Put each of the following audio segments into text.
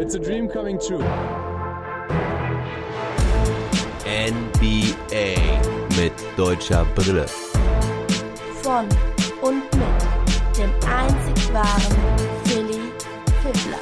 It's a dream. Coming true. NBA mit deutscher Brille. von und mit dem einzig wahren Philly Fiddler.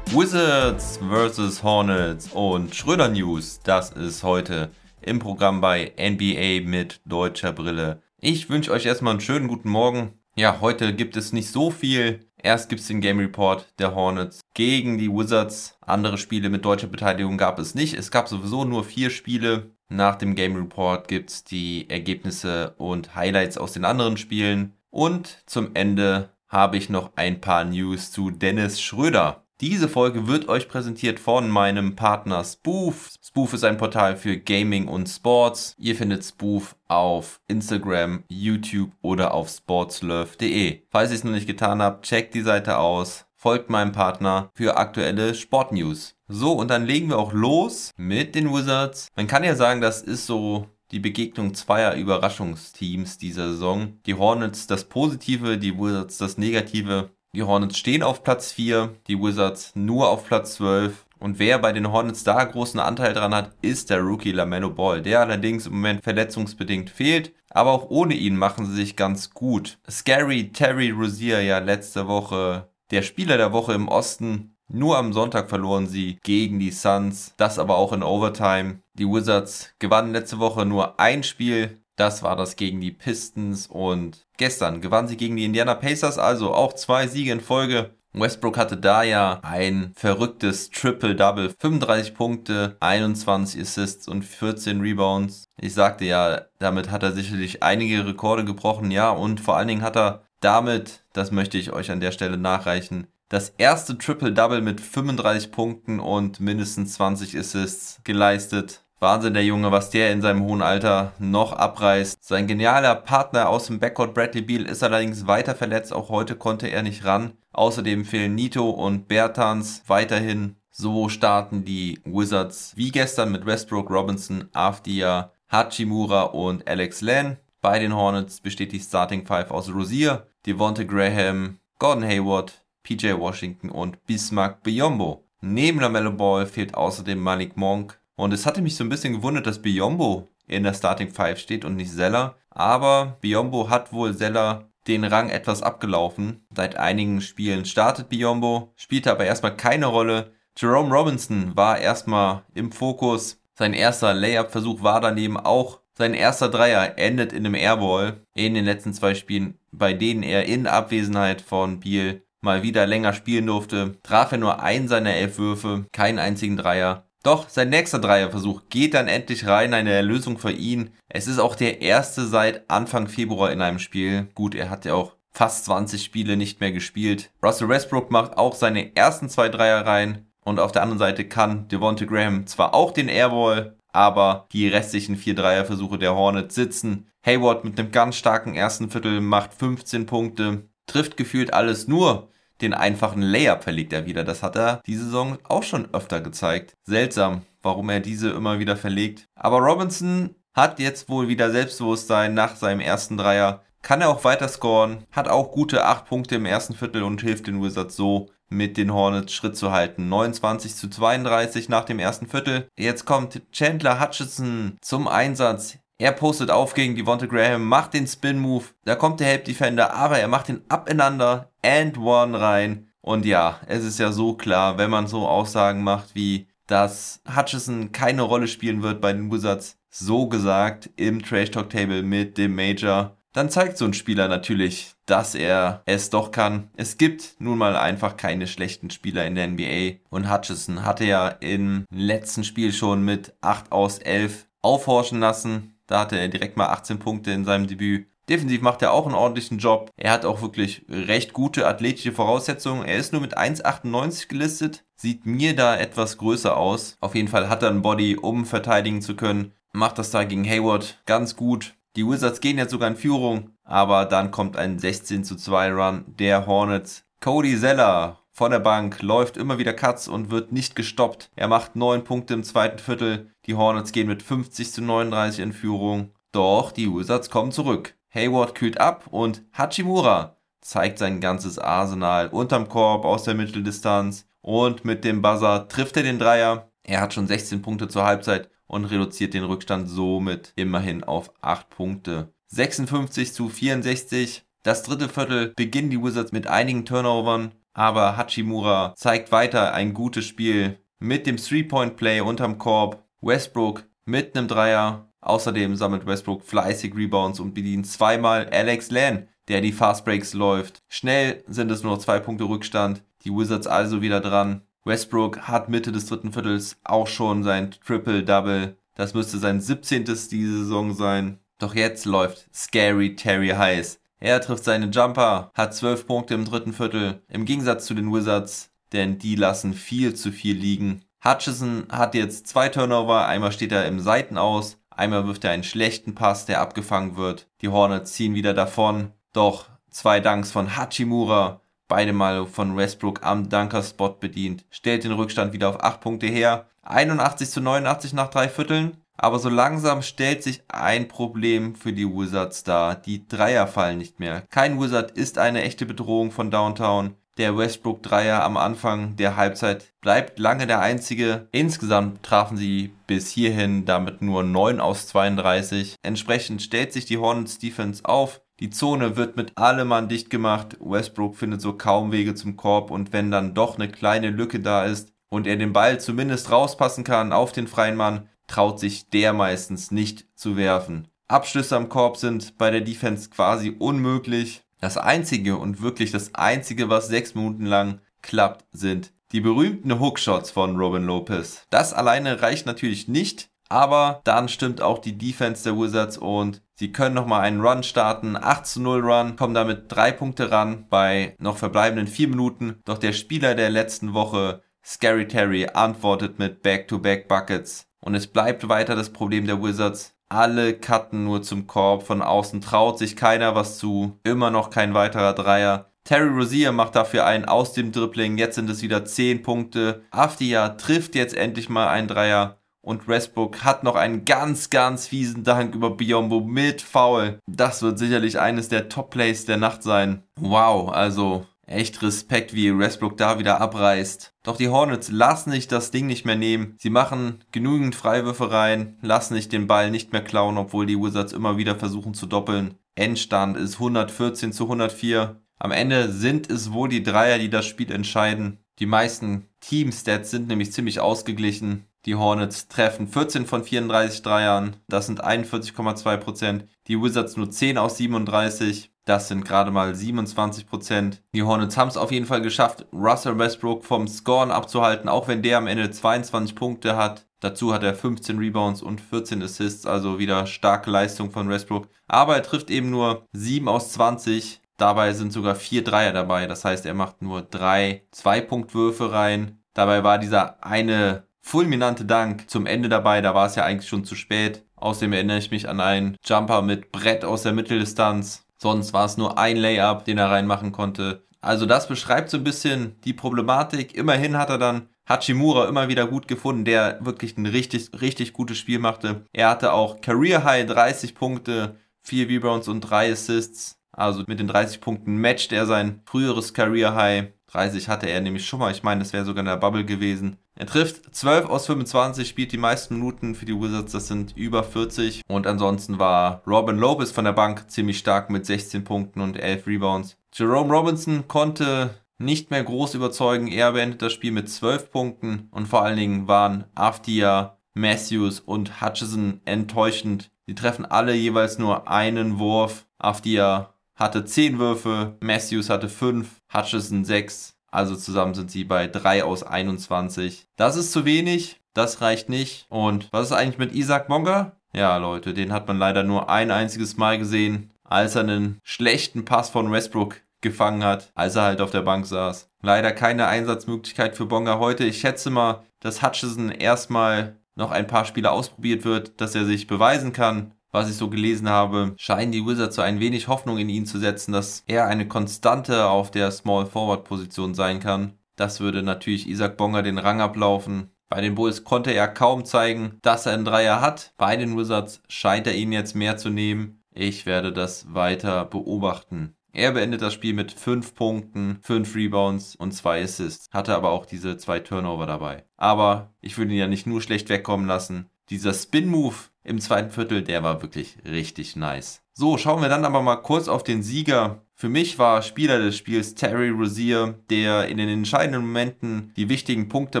Wizards vs. Hornets und Schröder News, das ist heute im Programm bei NBA mit deutscher Brille. Ich wünsche euch erstmal einen schönen guten Morgen. Ja, heute gibt es nicht so viel. Erst gibt es den Game Report der Hornets gegen die Wizards. Andere Spiele mit deutscher Beteiligung gab es nicht. Es gab sowieso nur vier Spiele. Nach dem Game Report gibt es die Ergebnisse und Highlights aus den anderen Spielen. Und zum Ende habe ich noch ein paar News zu Dennis Schröder. Diese Folge wird euch präsentiert von meinem Partner Spoof. Spoof ist ein Portal für Gaming und Sports. Ihr findet Spoof auf Instagram, YouTube oder auf sportslove.de. Falls ihr es noch nicht getan habt, checkt die Seite aus. Folgt meinem Partner für aktuelle Sportnews. So, und dann legen wir auch los mit den Wizards. Man kann ja sagen, das ist so die Begegnung zweier Überraschungsteams dieser Saison. Die Hornets das Positive, die Wizards das Negative. Die Hornets stehen auf Platz 4, die Wizards nur auf Platz 12. Und wer bei den Hornets da großen Anteil dran hat, ist der Rookie LaMelo Ball, der allerdings im Moment verletzungsbedingt fehlt. Aber auch ohne ihn machen sie sich ganz gut. Scary Terry Rozier ja letzte Woche der Spieler der Woche im Osten. Nur am Sonntag verloren sie gegen die Suns, das aber auch in Overtime. Die Wizards gewannen letzte Woche nur ein Spiel, das war das gegen die Pistons und gestern gewannen sie gegen die Indiana Pacers, also auch zwei Siege in Folge. Westbrook hatte da ja ein verrücktes Triple-Double. 35 Punkte, 21 Assists und 14 Rebounds. Ich sagte ja, damit hat er sicherlich einige Rekorde gebrochen, ja, und vor allen Dingen hat er damit, das möchte ich euch an der Stelle nachreichen, das erste Triple-Double mit 35 Punkten und mindestens 20 Assists geleistet. Wahnsinn, der Junge, was der in seinem hohen Alter noch abreißt. Sein genialer Partner aus dem Backcourt Bradley Beal ist allerdings weiter verletzt. Auch heute konnte er nicht ran. Außerdem fehlen Nito und Bertans weiterhin. So starten die Wizards wie gestern mit Westbrook, Robinson, Afdia, Hachimura und Alex Len. Bei den Hornets besteht die Starting Five aus Rosier, Devonte Graham, Gordon Hayward, PJ Washington und Bismarck Biombo. Neben LaMelo Ball fehlt außerdem Malik Monk, und es hatte mich so ein bisschen gewundert, dass Biombo in der Starting Five steht und nicht Zeller. Aber Biombo hat wohl Zeller den Rang etwas abgelaufen. Seit einigen Spielen startet Biombo, spielte aber erstmal keine Rolle. Jerome Robinson war erstmal im Fokus. Sein erster Layup-Versuch war daneben auch. Sein erster Dreier endet in einem Airball in den letzten zwei Spielen, bei denen er in Abwesenheit von Biel mal wieder länger spielen durfte. Traf er nur einen seiner elf Würfe, keinen einzigen Dreier. Doch sein nächster Dreierversuch geht dann endlich rein, eine Erlösung für ihn. Es ist auch der erste seit Anfang Februar in einem Spiel. Gut, er hat ja auch fast 20 Spiele nicht mehr gespielt. Russell Westbrook macht auch seine ersten zwei Dreier rein. Und auf der anderen Seite kann Devonte Graham zwar auch den Airball, aber die restlichen vier Dreierversuche der Hornets sitzen. Hayward mit einem ganz starken ersten Viertel macht 15 Punkte, trifft gefühlt alles nur den einfachen Layup verlegt er wieder. Das hat er diese Saison auch schon öfter gezeigt. Seltsam, warum er diese immer wieder verlegt. Aber Robinson hat jetzt wohl wieder Selbstbewusstsein nach seinem ersten Dreier. Kann er auch weiter scoren, hat auch gute 8 Punkte im ersten Viertel und hilft den Wizards so, mit den Hornets Schritt zu halten. 29 zu 32 nach dem ersten Viertel. Jetzt kommt Chandler Hutchison zum Einsatz. Er postet auf gegen Devonta Graham, macht den Spin-Move. Da kommt der Help Defender, aber er macht den Up and Under and One rein. Und ja, es ist ja so klar, wenn man so Aussagen macht wie, dass Hutchison keine Rolle spielen wird bei den Wizards, so gesagt im Trash Talk Table mit dem Major, dann zeigt so ein Spieler natürlich, dass er es doch kann. Es gibt nun mal einfach keine schlechten Spieler in der NBA. Und Hutchison hatte ja im letzten Spiel schon mit 8 aus 11 aufhorchen lassen. Da hatte er direkt mal 18 Punkte in seinem Debüt. Defensiv macht er auch einen ordentlichen Job. Er hat auch wirklich recht gute athletische Voraussetzungen. Er ist nur mit 1,98 gelistet. Sieht mir da etwas größer aus. Auf jeden Fall hat er ein Body, um verteidigen zu können. Macht das da gegen Hayward ganz gut. Die Wizards gehen jetzt sogar in Führung, aber dann kommt ein 16 zu 2 Run der Hornets. Cody Zeller von der Bank läuft immer wieder Cuts und wird nicht gestoppt. Er macht 9 Punkte im zweiten Viertel. Die Hornets gehen mit 50 zu 39 in Führung. Doch die Wizards kommen zurück. Hayward kühlt ab und Hachimura zeigt sein ganzes Arsenal unterm Korb aus der Mitteldistanz und mit dem Buzzer trifft er den Dreier. Er hat schon 16 Punkte zur Halbzeit und reduziert den Rückstand somit immerhin auf 8 Punkte. 56 zu 64. Das dritte Viertel beginnen die Wizards mit einigen Turnovern, aber Hachimura zeigt weiter ein gutes Spiel mit dem Three-Point-Play unterm Korb. Westbrook mit einem Dreier. Außerdem sammelt Westbrook fleißig Rebounds und bedient zweimal Alex Len, der die Fast Breaks läuft. Schnell sind es nur zwei Punkte Rückstand. Die Wizards also wieder dran. Westbrook hat Mitte des dritten Viertels auch schon sein Triple-Double. Das müsste sein 17. diese Saison sein. Doch jetzt läuft Scary Terry heiß. Er trifft seine Jumper, hat 12 Punkte im dritten Viertel. Im Gegensatz zu den Wizards, denn die lassen viel zu viel liegen. Hutchison hat jetzt zwei Turnover, einmal steht er im Seiten aus, einmal wirft er einen schlechten Pass, der abgefangen wird. Die Hornets ziehen wieder davon. Doch zwei Dunks von Hachimura beide Mal von Westbrook am Dunker-Spot bedient, stellt den Rückstand wieder auf 8 Punkte her. 81 zu 89 nach drei Vierteln. Aber so langsam stellt sich ein Problem für die Wizards dar. Die Dreier fallen nicht mehr. Kein Wizard ist eine echte Bedrohung von Downtown. Der Westbrook Dreier am Anfang der Halbzeit bleibt lange der einzige. Insgesamt trafen sie bis hierhin damit nur 9 aus 32. Entsprechend stellt sich die Hornets Defense auf. Die Zone wird mit allem Mann dicht gemacht. Westbrook findet so kaum Wege zum Korb und wenn dann doch eine kleine Lücke da ist und er den Ball zumindest rauspassen kann auf den freien Mann, traut sich der meistens nicht zu werfen. Abschlüsse am Korb sind bei der Defense quasi unmöglich. Das einzige und wirklich das einzige, was sechs Minuten lang klappt, sind die berühmten Hookshots von Robin Lopez. Das alleine reicht natürlich nicht, aber dann stimmt auch die Defense der Wizards und sie können nochmal einen Run starten. 8 zu 0 Run, kommen damit drei Punkte ran bei noch verbleibenden vier Minuten. Doch der Spieler der letzten Woche, Scary Terry, antwortet mit Back-to-Back -Back Buckets. Und es bleibt weiter das Problem der Wizards. Alle cutten nur zum Korb. Von außen traut sich keiner was zu. Immer noch kein weiterer Dreier. Terry Rozier macht dafür einen aus dem Dribbling. Jetzt sind es wieder 10 Punkte. Afdia trifft jetzt endlich mal einen Dreier. Und Westbrook hat noch einen ganz, ganz fiesen Dank über Biombo mit Foul. Das wird sicherlich eines der Top-Plays der Nacht sein. Wow, also echt Respekt, wie Westbrook da wieder abreißt. Doch die Hornets lassen sich das Ding nicht mehr nehmen. Sie machen genügend Freiwürfe rein, lassen sich den Ball nicht mehr klauen, obwohl die Wizards immer wieder versuchen zu doppeln. Endstand ist 114 zu 104. Am Ende sind es wohl die Dreier, die das Spiel entscheiden. Die meisten Team-Stats sind nämlich ziemlich ausgeglichen. Die Hornets treffen 14 von 34 Dreiern, das sind 41,2 Prozent. Die Wizards nur 10 aus 37, das sind gerade mal 27 Prozent. Die Hornets haben es auf jeden Fall geschafft, Russell Westbrook vom Scoren abzuhalten, auch wenn der am Ende 22 Punkte hat. Dazu hat er 15 Rebounds und 14 Assists, also wieder starke Leistung von Westbrook. Aber er trifft eben nur 7 aus 20. Dabei sind sogar 4 Dreier dabei, das heißt, er macht nur 3 Zwei-Punkt-Würfe rein. Dabei war dieser eine fulminante Dank zum Ende dabei, da war es ja eigentlich schon zu spät. Außerdem erinnere ich mich an einen Jumper mit Brett aus der Mitteldistanz. Sonst war es nur ein Layup, den er reinmachen konnte. Also das beschreibt so ein bisschen die Problematik. Immerhin hat er dann Hachimura immer wieder gut gefunden, der wirklich ein richtig, richtig gutes Spiel machte. Er hatte auch Career High 30 Punkte, 4 Rebounds und 3 Assists. Also mit den 30 Punkten matcht er sein früheres Career High. 30 hatte er nämlich schon mal. Ich meine, das wäre sogar in der Bubble gewesen. Er trifft 12 aus 25, spielt die meisten Minuten für die Wizards, das sind über 40. Und ansonsten war Robin Lopez von der Bank ziemlich stark mit 16 Punkten und 11 Rebounds. Jerome Robinson konnte nicht mehr groß überzeugen. Er beendet das Spiel mit 12 Punkten und vor allen Dingen waren Afdia, Matthews und Hutchison enttäuschend. Sie treffen alle jeweils nur einen Wurf. Afdia hatte 10 Würfe, Matthews hatte 5, Hutchison 6. Also zusammen sind sie bei 3 aus 21. Das ist zu wenig, das reicht nicht. Und was ist eigentlich mit Isaac Monger? Ja, Leute, den hat man leider nur ein einziges Mal gesehen. als er einen schlechten Pass von Westbrook gefangen hat, als er halt auf der Bank saß. Leider keine Einsatzmöglichkeit für Bonga heute. Ich schätze mal, dass Hutchison erstmal noch ein paar Spiele ausprobiert wird, dass er sich beweisen kann. Was ich so gelesen habe, scheinen die Wizards so ein wenig Hoffnung in ihn zu setzen, dass er eine Konstante auf der Small Forward Position sein kann. Das würde natürlich Isaac Bonga den Rang ablaufen. Bei den Bulls konnte er kaum zeigen, dass er einen Dreier hat. Bei den Wizards scheint er ihn jetzt mehr zu nehmen. Ich werde das weiter beobachten. Er beendet das Spiel mit 5 Punkten, 5 Rebounds und 2 Assists. Hatte aber auch diese zwei Turnover dabei. Aber ich würde ihn ja nicht nur schlecht wegkommen lassen. Dieser Spin-Move im zweiten Viertel, der war wirklich richtig nice. So, schauen wir dann aber mal kurz auf den Sieger. Für mich war Spieler des Spiels Terry Rozier, der in den entscheidenden Momenten die wichtigen Punkte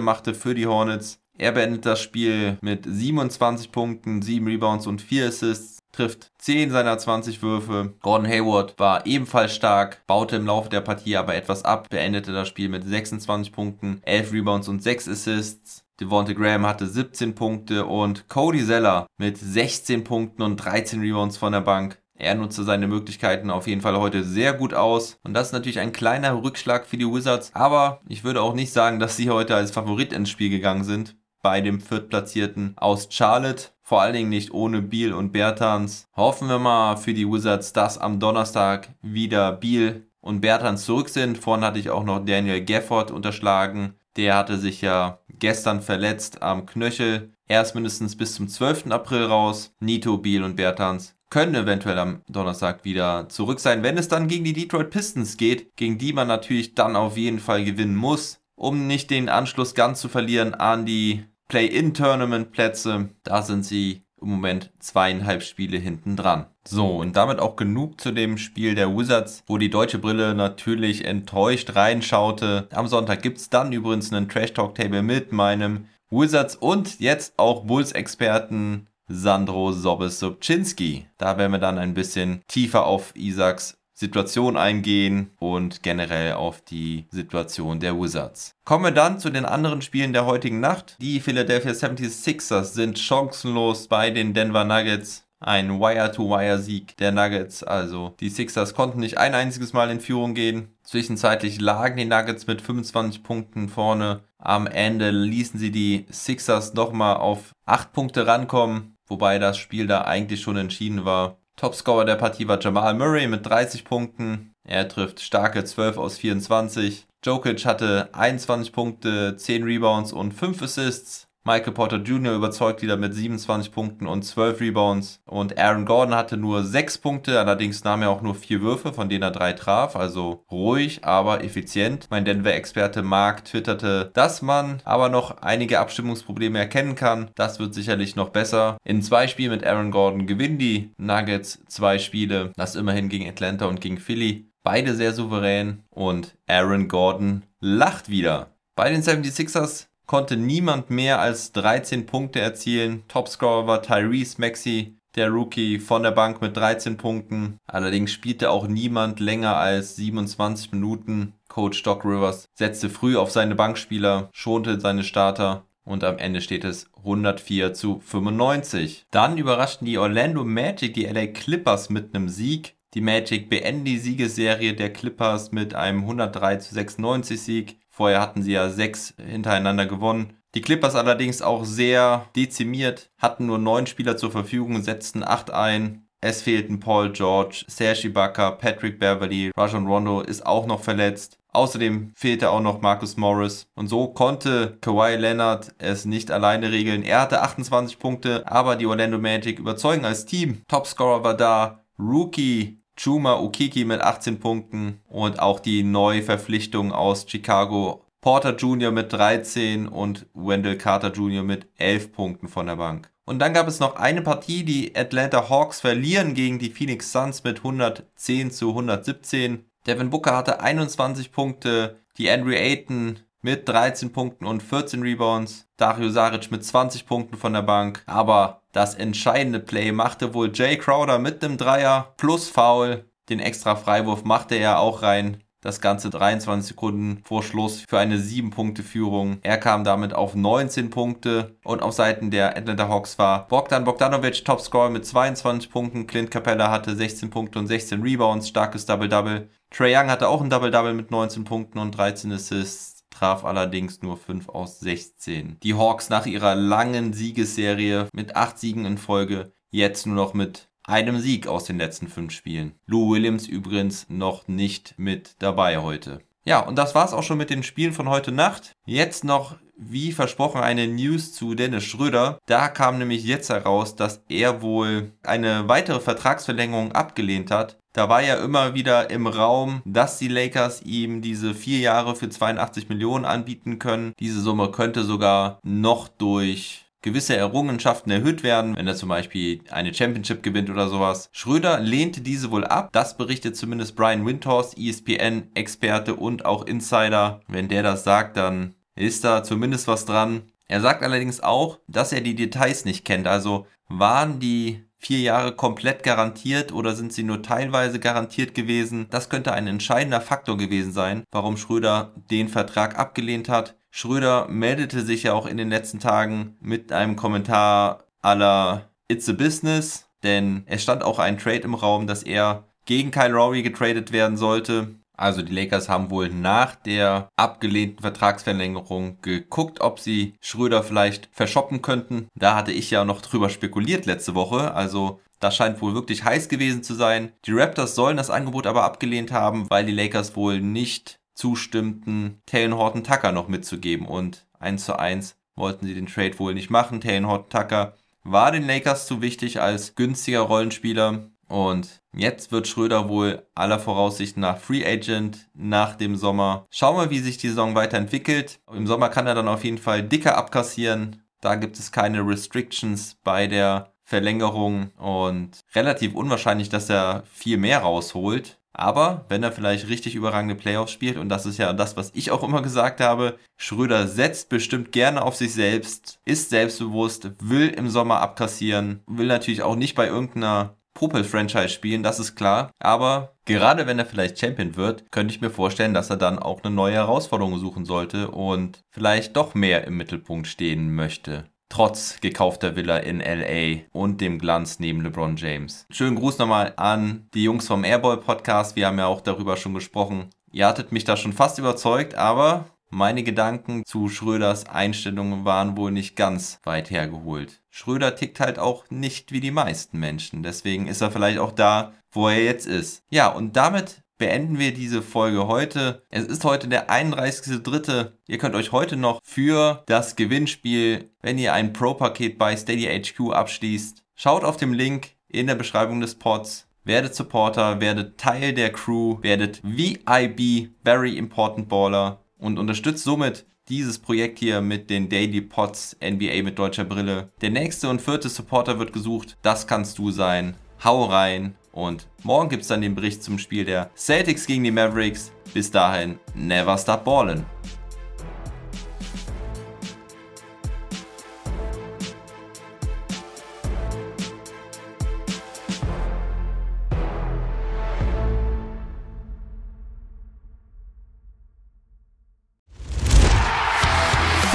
machte für die Hornets. Er beendet das Spiel mit 27 Punkten, 7 Rebounds und 4 Assists trifft 10 seiner 20 Würfe. Gordon Hayward war ebenfalls stark, baute im Laufe der Partie aber etwas ab, beendete das Spiel mit 26 Punkten, 11 Rebounds und 6 Assists. Devonte Graham hatte 17 Punkte und Cody Zeller mit 16 Punkten und 13 Rebounds von der Bank. Er nutzte seine Möglichkeiten auf jeden Fall heute sehr gut aus. Und das ist natürlich ein kleiner Rückschlag für die Wizards. Aber ich würde auch nicht sagen, dass sie heute als Favorit ins Spiel gegangen sind. Bei dem Viertplatzierten aus Charlotte vor allen Dingen nicht ohne Biel und Bertans. Hoffen wir mal für die Wizards, dass am Donnerstag wieder Biel und Bertans zurück sind. Vorhin hatte ich auch noch Daniel Gafford unterschlagen. Der hatte sich ja gestern verletzt am Knöchel. Erst mindestens bis zum 12. April raus. Nito, Biel und Bertans können eventuell am Donnerstag wieder zurück sein, wenn es dann gegen die Detroit Pistons geht, gegen die man natürlich dann auf jeden Fall gewinnen muss, um nicht den Anschluss ganz zu verlieren an die Play-in-Tournament-Plätze. Da sind sie im Moment zweieinhalb Spiele hinten dran. So, und damit auch genug zu dem Spiel der Wizards, wo die deutsche Brille natürlich enttäuscht reinschaute. Am Sonntag gibt es dann übrigens einen Trash Talk Table mit meinem Wizards und jetzt auch Bulls-Experten Sandro Sobes-Sobczynski. Da werden wir dann ein bisschen tiefer auf Isaacs Situation eingehen und generell auf die Situation der Wizards. Kommen wir dann zu den anderen Spielen der heutigen Nacht. Die Philadelphia 76ers sind chancenlos bei den Denver Nuggets. Ein Wire-to-Wire-Sieg der Nuggets. Also die Sixers konnten nicht ein einziges Mal in Führung gehen. Zwischenzeitlich lagen die Nuggets mit 25 Punkten vorne. Am Ende ließen sie die Sixers nochmal auf 8 Punkte rankommen. Wobei das Spiel da eigentlich schon entschieden war. Topscorer der Partie war Jamal Murray mit 30 Punkten. Er trifft starke 12 aus 24. Jokic hatte 21 Punkte, 10 Rebounds und 5 Assists. Michael Porter Jr. überzeugt wieder mit 27 Punkten und 12 Rebounds. Und Aaron Gordon hatte nur 6 Punkte, allerdings nahm er auch nur 4 Würfe, von denen er 3 traf. Also ruhig, aber effizient. Mein Denver-Experte Mark twitterte, dass man aber noch einige Abstimmungsprobleme erkennen kann. Das wird sicherlich noch besser. In zwei Spielen mit Aaron Gordon gewinnen die Nuggets zwei Spiele. Das immerhin gegen Atlanta und gegen Philly. Beide sehr souverän und Aaron Gordon lacht wieder. Bei den 76ers konnte niemand mehr als 13 Punkte erzielen. Topscorer war Tyrese Maxey, der Rookie von der Bank mit 13 Punkten. Allerdings spielte auch niemand länger als 27 Minuten. Coach Doc Rivers setzte früh auf seine Bankspieler, schonte seine Starter und am Ende steht es 104 zu 95. Dann überraschten die Orlando Magic die LA Clippers mit einem Sieg. Die Magic beenden die Siegesserie der Clippers mit einem 103 zu 96 Sieg. Vorher hatten sie ja sechs hintereinander gewonnen. Die Clippers allerdings auch sehr dezimiert, hatten nur neun Spieler zur Verfügung, setzten acht ein. Es fehlten Paul George, Serge Ibaka, Patrick Beverly, Rajon Rondo ist auch noch verletzt. Außerdem fehlte auch noch Marcus Morris. Und so konnte Kawhi Leonard es nicht alleine regeln. Er hatte 28 Punkte, aber die Orlando Magic überzeugen als Team. Topscorer war da. Rookie Chuma Ukiki mit 18 Punkten und auch die Neuverpflichtung aus Chicago Porter Jr. mit 13 und Wendell Carter Jr. mit 11 Punkten von der Bank. Und dann gab es noch eine Partie, die Atlanta Hawks verlieren gegen die Phoenix Suns mit 110 zu 117. Devin Booker hatte 21 Punkte, die Andrew Ayton mit 13 Punkten und 14 Rebounds. Dario Saric mit 20 Punkten von der Bank. Aber das entscheidende Play machte wohl Jay Crowder mit einem Dreier plus Foul. Den extra Freiwurf machte er auch rein. Das Ganze 23 Sekunden vor Schluss für eine 7-Punkte-Führung. Er kam damit auf 19 Punkte und auf Seiten der Atlanta Hawks war Bogdan Bogdanovic Topscorer mit 22 Punkten. Clint Capella hatte 16 Punkte und 16 Rebounds, starkes Double-Double. Trey Young hatte auch ein Double-Double mit 19 Punkten und 13 Assists traf allerdings nur 5 aus 16. Die Hawks nach ihrer langen Siegesserie mit 8 Siegen in Folge jetzt nur noch mit einem Sieg aus den letzten 5 Spielen. Lou Williams übrigens noch nicht mit dabei heute. Ja, und das war's auch schon mit den Spielen von heute Nacht. Jetzt noch, wie versprochen, eine News zu Dennis Schröder. Da kam nämlich jetzt heraus, dass er wohl eine weitere Vertragsverlängerung abgelehnt hat. Da war ja immer wieder im Raum, dass die Lakers ihm diese vier Jahre für 82 Millionen anbieten können. Diese Summe könnte sogar noch durch gewisse Errungenschaften erhöht werden, wenn er zum Beispiel eine Championship gewinnt oder sowas. Schröder lehnte diese wohl ab. Das berichtet zumindest Brian Windhorst, ESPN-Experte und auch Insider. Wenn der das sagt, dann ist da zumindest was dran. Er sagt allerdings auch, dass er die Details nicht kennt. Also waren die vier Jahre komplett garantiert oder sind sie nur teilweise garantiert gewesen? Das könnte ein entscheidender Faktor gewesen sein, warum Schröder den Vertrag abgelehnt hat. Schröder meldete sich ja auch in den letzten Tagen mit einem Kommentar aller It's a Business, denn es stand auch ein Trade im Raum, dass er gegen Kyle Lowry getradet werden sollte. Also die Lakers haben wohl nach der abgelehnten Vertragsverlängerung geguckt, ob sie Schröder vielleicht verschoppen könnten. Da hatte ich ja noch drüber spekuliert letzte Woche. Also das scheint wohl wirklich heiß gewesen zu sein. Die Raptors sollen das Angebot aber abgelehnt haben, weil die Lakers wohl nicht zustimmten, Taylor Horton Tucker noch mitzugeben. Und 1 zu 1 wollten sie den Trade wohl nicht machen. Taylor Horton Tucker war den Lakers zu wichtig als günstiger Rollenspieler. Und jetzt wird Schröder wohl aller Voraussicht nach Free Agent nach dem Sommer. Schauen wir, wie sich die Saison weiterentwickelt. Im Sommer kann er dann auf jeden Fall dicker abkassieren. Da gibt es keine Restrictions bei der Verlängerung und relativ unwahrscheinlich, dass er viel mehr rausholt. Aber wenn er vielleicht richtig überragende Playoffs spielt, und das ist ja das, was ich auch immer gesagt habe, Schröder setzt bestimmt gerne auf sich selbst, ist selbstbewusst, will im Sommer abkassieren, will natürlich auch nicht bei irgendeiner Popel-Franchise spielen, das ist klar. Aber gerade wenn er vielleicht Champion wird, könnte ich mir vorstellen, dass er dann auch eine neue Herausforderung suchen sollte und vielleicht doch mehr im Mittelpunkt stehen möchte trotz gekaufter Villa in LA und dem Glanz neben LeBron James. Schönen Gruß nochmal an die Jungs vom Airball Podcast. Wir haben ja auch darüber schon gesprochen. Ihr hattet mich da schon fast überzeugt, aber meine Gedanken zu Schröders Einstellungen waren wohl nicht ganz weit hergeholt. Schröder tickt halt auch nicht wie die meisten Menschen. Deswegen ist er vielleicht auch da, wo er jetzt ist. Ja, und damit beenden wir diese Folge heute. Es ist heute der 31.3. Ihr könnt euch heute noch für das Gewinnspiel, wenn ihr ein Pro-Paket bei Steady HQ abschließt, schaut auf dem Link in der Beschreibung des Pods. Werdet Supporter, werdet Teil der Crew, werdet VIB, Very Important Baller und unterstützt somit dieses Projekt hier mit den Daily Pods NBA mit deutscher Brille. Der nächste und vierte Supporter wird gesucht. Das kannst du sein. Hau rein. Und morgen gibt es dann den Bericht zum Spiel der Celtics gegen die Mavericks. Bis dahin, never stop ballin'.